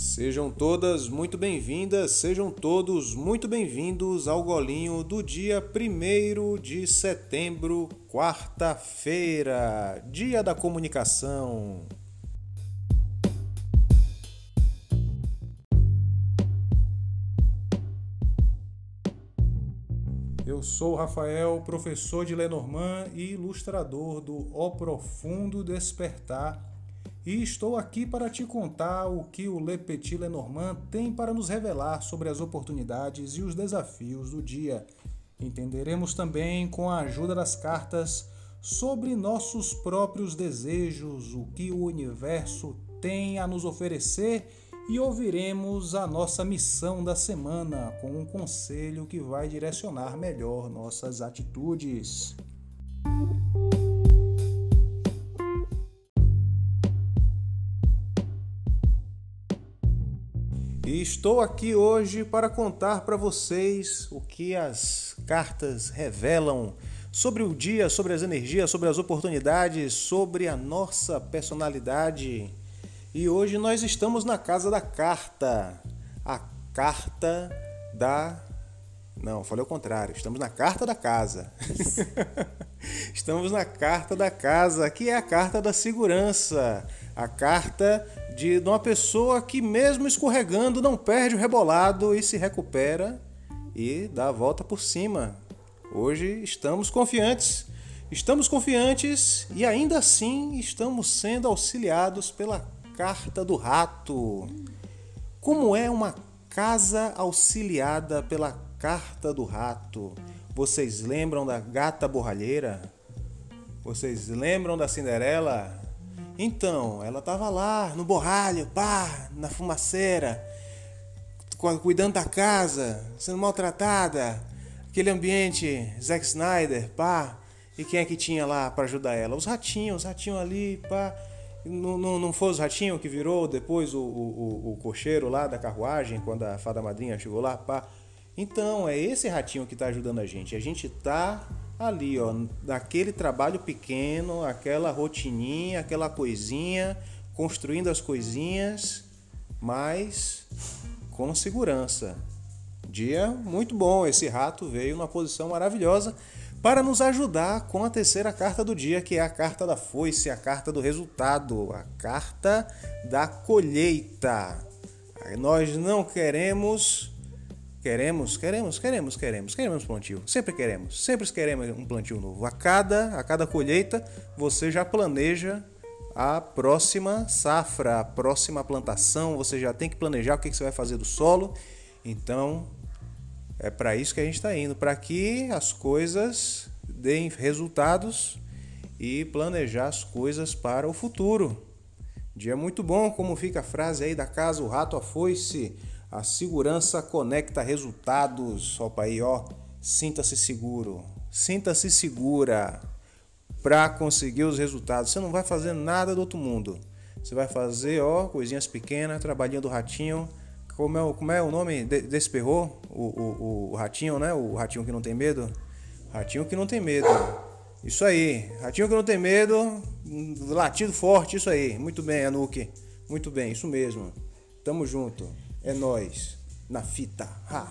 Sejam todas muito bem-vindas, sejam todos muito bem-vindos ao golinho do dia 1 de setembro, quarta-feira, Dia da Comunicação. Eu sou Rafael, professor de Lenormand e ilustrador do O Profundo Despertar e estou aqui para te contar o que o Le Petit Lenormand tem para nos revelar sobre as oportunidades e os desafios do dia. Entenderemos também, com a ajuda das cartas, sobre nossos próprios desejos, o que o universo tem a nos oferecer e ouviremos a nossa missão da semana com um conselho que vai direcionar melhor nossas atitudes. Estou aqui hoje para contar para vocês o que as cartas revelam sobre o dia, sobre as energias, sobre as oportunidades, sobre a nossa personalidade. E hoje nós estamos na casa da carta, a carta da. Não, falei o contrário, estamos na carta da casa. estamos na carta da casa, que é a carta da segurança, a carta de uma pessoa que, mesmo escorregando, não perde o rebolado e se recupera e dá a volta por cima. Hoje estamos confiantes. Estamos confiantes e ainda assim estamos sendo auxiliados pela carta do rato. Como é uma casa auxiliada pela carta do rato? Vocês lembram da gata borralheira? Vocês lembram da Cinderela? Então, ela tava lá no borralho, pá, na fumaceira, cuidando da casa, sendo maltratada, aquele ambiente Zack Snyder, pá. E quem é que tinha lá para ajudar ela? Os ratinhos, os ratinhos ali, pá. Não, não, não foi os ratinhos que virou depois o, o, o, cocheiro lá da carruagem, quando a fada madrinha chegou lá, pá. Então, é esse ratinho que tá ajudando a gente. A gente tá ali, ó, daquele trabalho pequeno, aquela rotininha, aquela coisinha, construindo as coisinhas, mas com segurança. Dia muito bom, esse rato veio numa posição maravilhosa para nos ajudar com a terceira carta do dia, que é a carta da foice, a carta do resultado, a carta da colheita. Nós não queremos Queremos, queremos, queremos, queremos, queremos plantio. Sempre queremos, sempre queremos um plantio novo. A cada, a cada colheita, você já planeja a próxima safra, a próxima plantação. Você já tem que planejar o que você vai fazer do solo. Então, é para isso que a gente está indo, para que as coisas deem resultados e planejar as coisas para o futuro. Dia muito bom, como fica a frase aí da casa, o rato a foice. A segurança conecta resultados. Opa aí, ó. Sinta-se seguro. Sinta-se segura para conseguir os resultados. Você não vai fazer nada do outro mundo. Você vai fazer, ó, coisinhas pequenas, trabalhinho do ratinho. Como é, como é o nome desse perro? O, o, o ratinho, né? O ratinho que não tem medo. Ratinho que não tem medo. Isso aí. Ratinho que não tem medo. Latido forte, isso aí. Muito bem, Anuki. Muito bem, isso mesmo. Tamo junto. É nós na fita. Ha.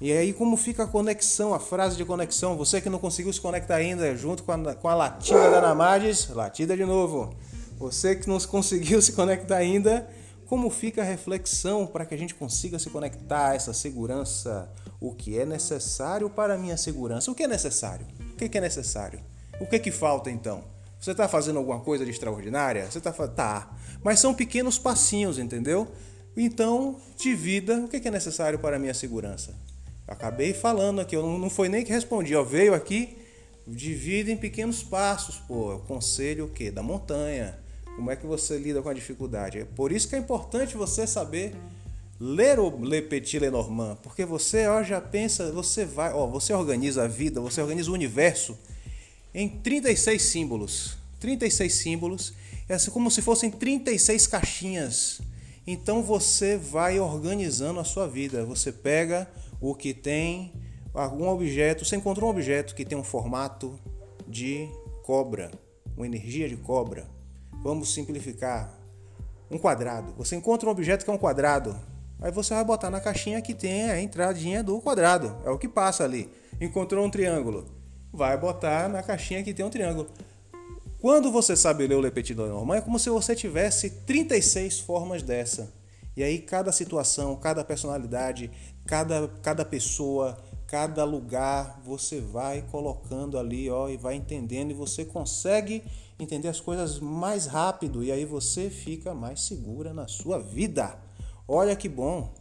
E aí como fica a conexão, a frase de conexão? Você que não conseguiu se conectar ainda junto com a, com a latida da Namades, latida de novo. Você que não conseguiu se conectar ainda, como fica a reflexão para que a gente consiga se conectar a essa segurança? O que é necessário para a minha segurança? O que é necessário? O que é necessário? O que é que falta então? Você está fazendo alguma coisa de extraordinária? Você está tá, mas são pequenos passinhos, entendeu? Então, divida o que é necessário para a minha segurança. Eu acabei falando aqui, eu não foi nem que respondi, ó, veio aqui, divida em pequenos passos, pô, o conselho o quê? Da montanha. Como é que você lida com a dificuldade? É por isso que é importante você saber ler o Le Petit Lenormand, porque você ó, já pensa, você vai, ó, você organiza a vida, você organiza o universo em 36 símbolos. 36 símbolos, é como se fossem 36 caixinhas então você vai organizando a sua vida. Você pega o que tem algum objeto, você encontrou um objeto que tem um formato de cobra, uma energia de cobra. Vamos simplificar. um quadrado. Você encontra um objeto que é um quadrado. Aí você vai botar na caixinha que tem a entradinha do quadrado. É o que passa ali. Encontrou um triângulo. Vai botar na caixinha que tem um triângulo. Quando você sabe ler o Le Petit é como se você tivesse 36 formas dessa. E aí cada situação, cada personalidade, cada, cada pessoa, cada lugar, você vai colocando ali, ó, e vai entendendo e você consegue entender as coisas mais rápido e aí você fica mais segura na sua vida. Olha que bom.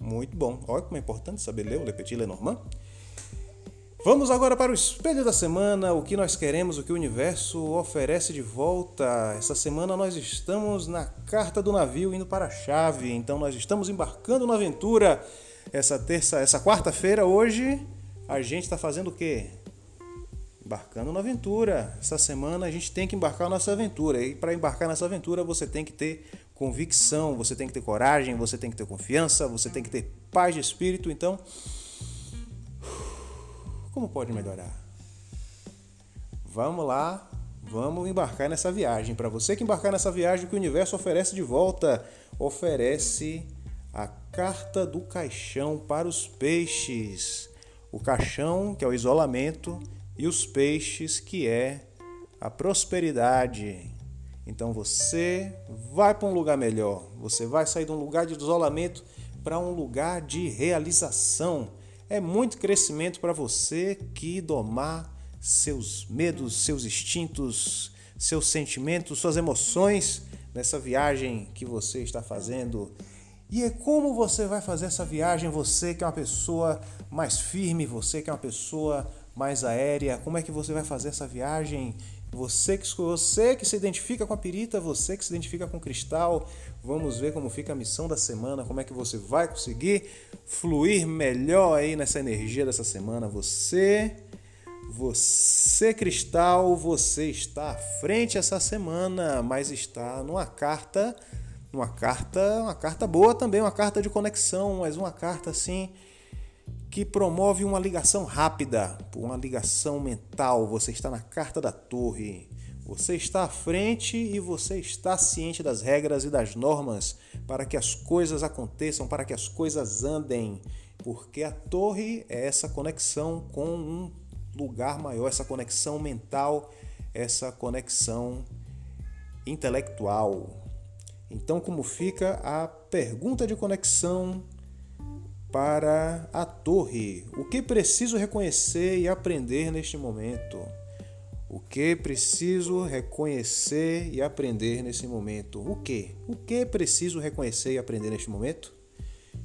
Muito bom. Olha como é importante saber ler o Le Petit Lenormand. Vamos agora para o espelho da semana, o que nós queremos, o que o universo oferece de volta. Essa semana nós estamos na carta do navio indo para a chave, então nós estamos embarcando na aventura. Essa terça, essa quarta-feira hoje, a gente está fazendo o quê? Embarcando na aventura. Essa semana a gente tem que embarcar nossa aventura. E para embarcar nessa aventura você tem que ter convicção, você tem que ter coragem, você tem que ter confiança, você tem que ter paz de espírito. Então, como pode melhorar? Vamos lá, vamos embarcar nessa viagem. Para você que embarcar nessa viagem, o que o universo oferece de volta? Oferece a carta do caixão para os peixes. O caixão, que é o isolamento, e os peixes, que é a prosperidade. Então você vai para um lugar melhor. Você vai sair de um lugar de isolamento para um lugar de realização. É muito crescimento para você que domar seus medos, seus instintos, seus sentimentos, suas emoções nessa viagem que você está fazendo. E é como você vai fazer essa viagem, você que é uma pessoa mais firme, você que é uma pessoa mais aérea, como é que você vai fazer essa viagem? Você que, você que se identifica com a pirita, você que se identifica com o cristal, vamos ver como fica a missão da semana, como é que você vai conseguir fluir melhor aí nessa energia dessa semana. Você, você cristal, você está à frente essa semana, mas está numa carta, uma carta, uma carta boa também, uma carta de conexão, mas uma carta assim que promove uma ligação rápida, uma ligação mental. Você está na carta da torre. Você está à frente e você está ciente das regras e das normas para que as coisas aconteçam, para que as coisas andem, porque a torre é essa conexão com um lugar maior, essa conexão mental, essa conexão intelectual. Então, como fica a pergunta de conexão para a torre. O que preciso reconhecer e aprender neste momento? O que preciso reconhecer e aprender nesse momento? O que? O que preciso reconhecer e aprender neste momento?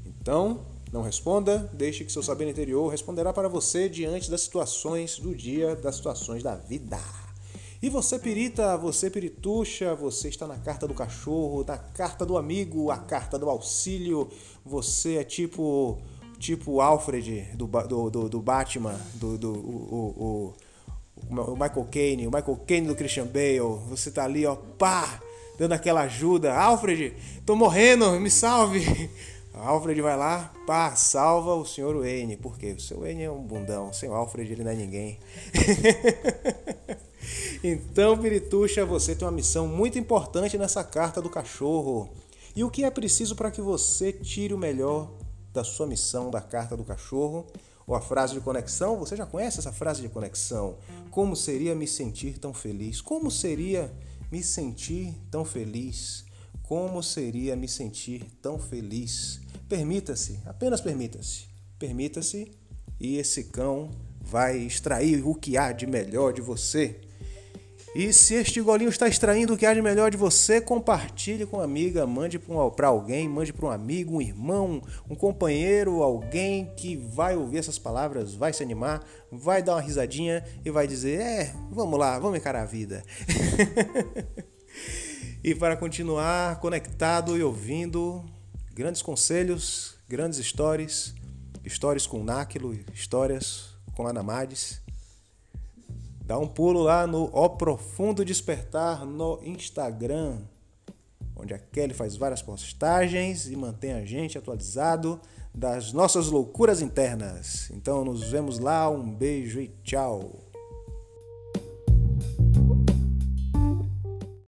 Então, não responda, deixe que seu saber interior responderá para você diante das situações do dia, das situações da vida. E você, pirita, você, pirituxa, você está na carta do cachorro, na carta do amigo, a carta do auxílio. Você é tipo tipo Alfred do, do, do, do Batman, do, do o, o, o, Michael Caine, o Michael Caine do Christian Bale. Você tá ali, ó, pá, dando aquela ajuda. Alfred, tô morrendo, me salve. Alfred vai lá, pá, salva o senhor Wayne. Por quê? O seu Wayne é um bundão. Sem o Alfred ele não é ninguém. Então, Pirituxa, você tem uma missão muito importante nessa carta do cachorro. E o que é preciso para que você tire o melhor da sua missão da carta do cachorro? Ou a frase de conexão? Você já conhece essa frase de conexão? Como seria me sentir tão feliz? Como seria me sentir tão feliz? Como seria me sentir tão feliz? Permita-se, apenas permita-se. Permita-se e esse cão vai extrair o que há de melhor de você. E se este golinho está extraindo o que há de melhor de você, compartilhe com uma amiga, mande para alguém, mande para um amigo, um irmão, um companheiro, alguém que vai ouvir essas palavras, vai se animar, vai dar uma risadinha e vai dizer: É, vamos lá, vamos encarar a vida. e para continuar conectado e ouvindo grandes conselhos, grandes histórias, histórias com Náquilo, histórias com Anamades Dá um pulo lá no O Profundo Despertar no Instagram, onde a Kelly faz várias postagens e mantém a gente atualizado das nossas loucuras internas. Então nos vemos lá, um beijo e tchau.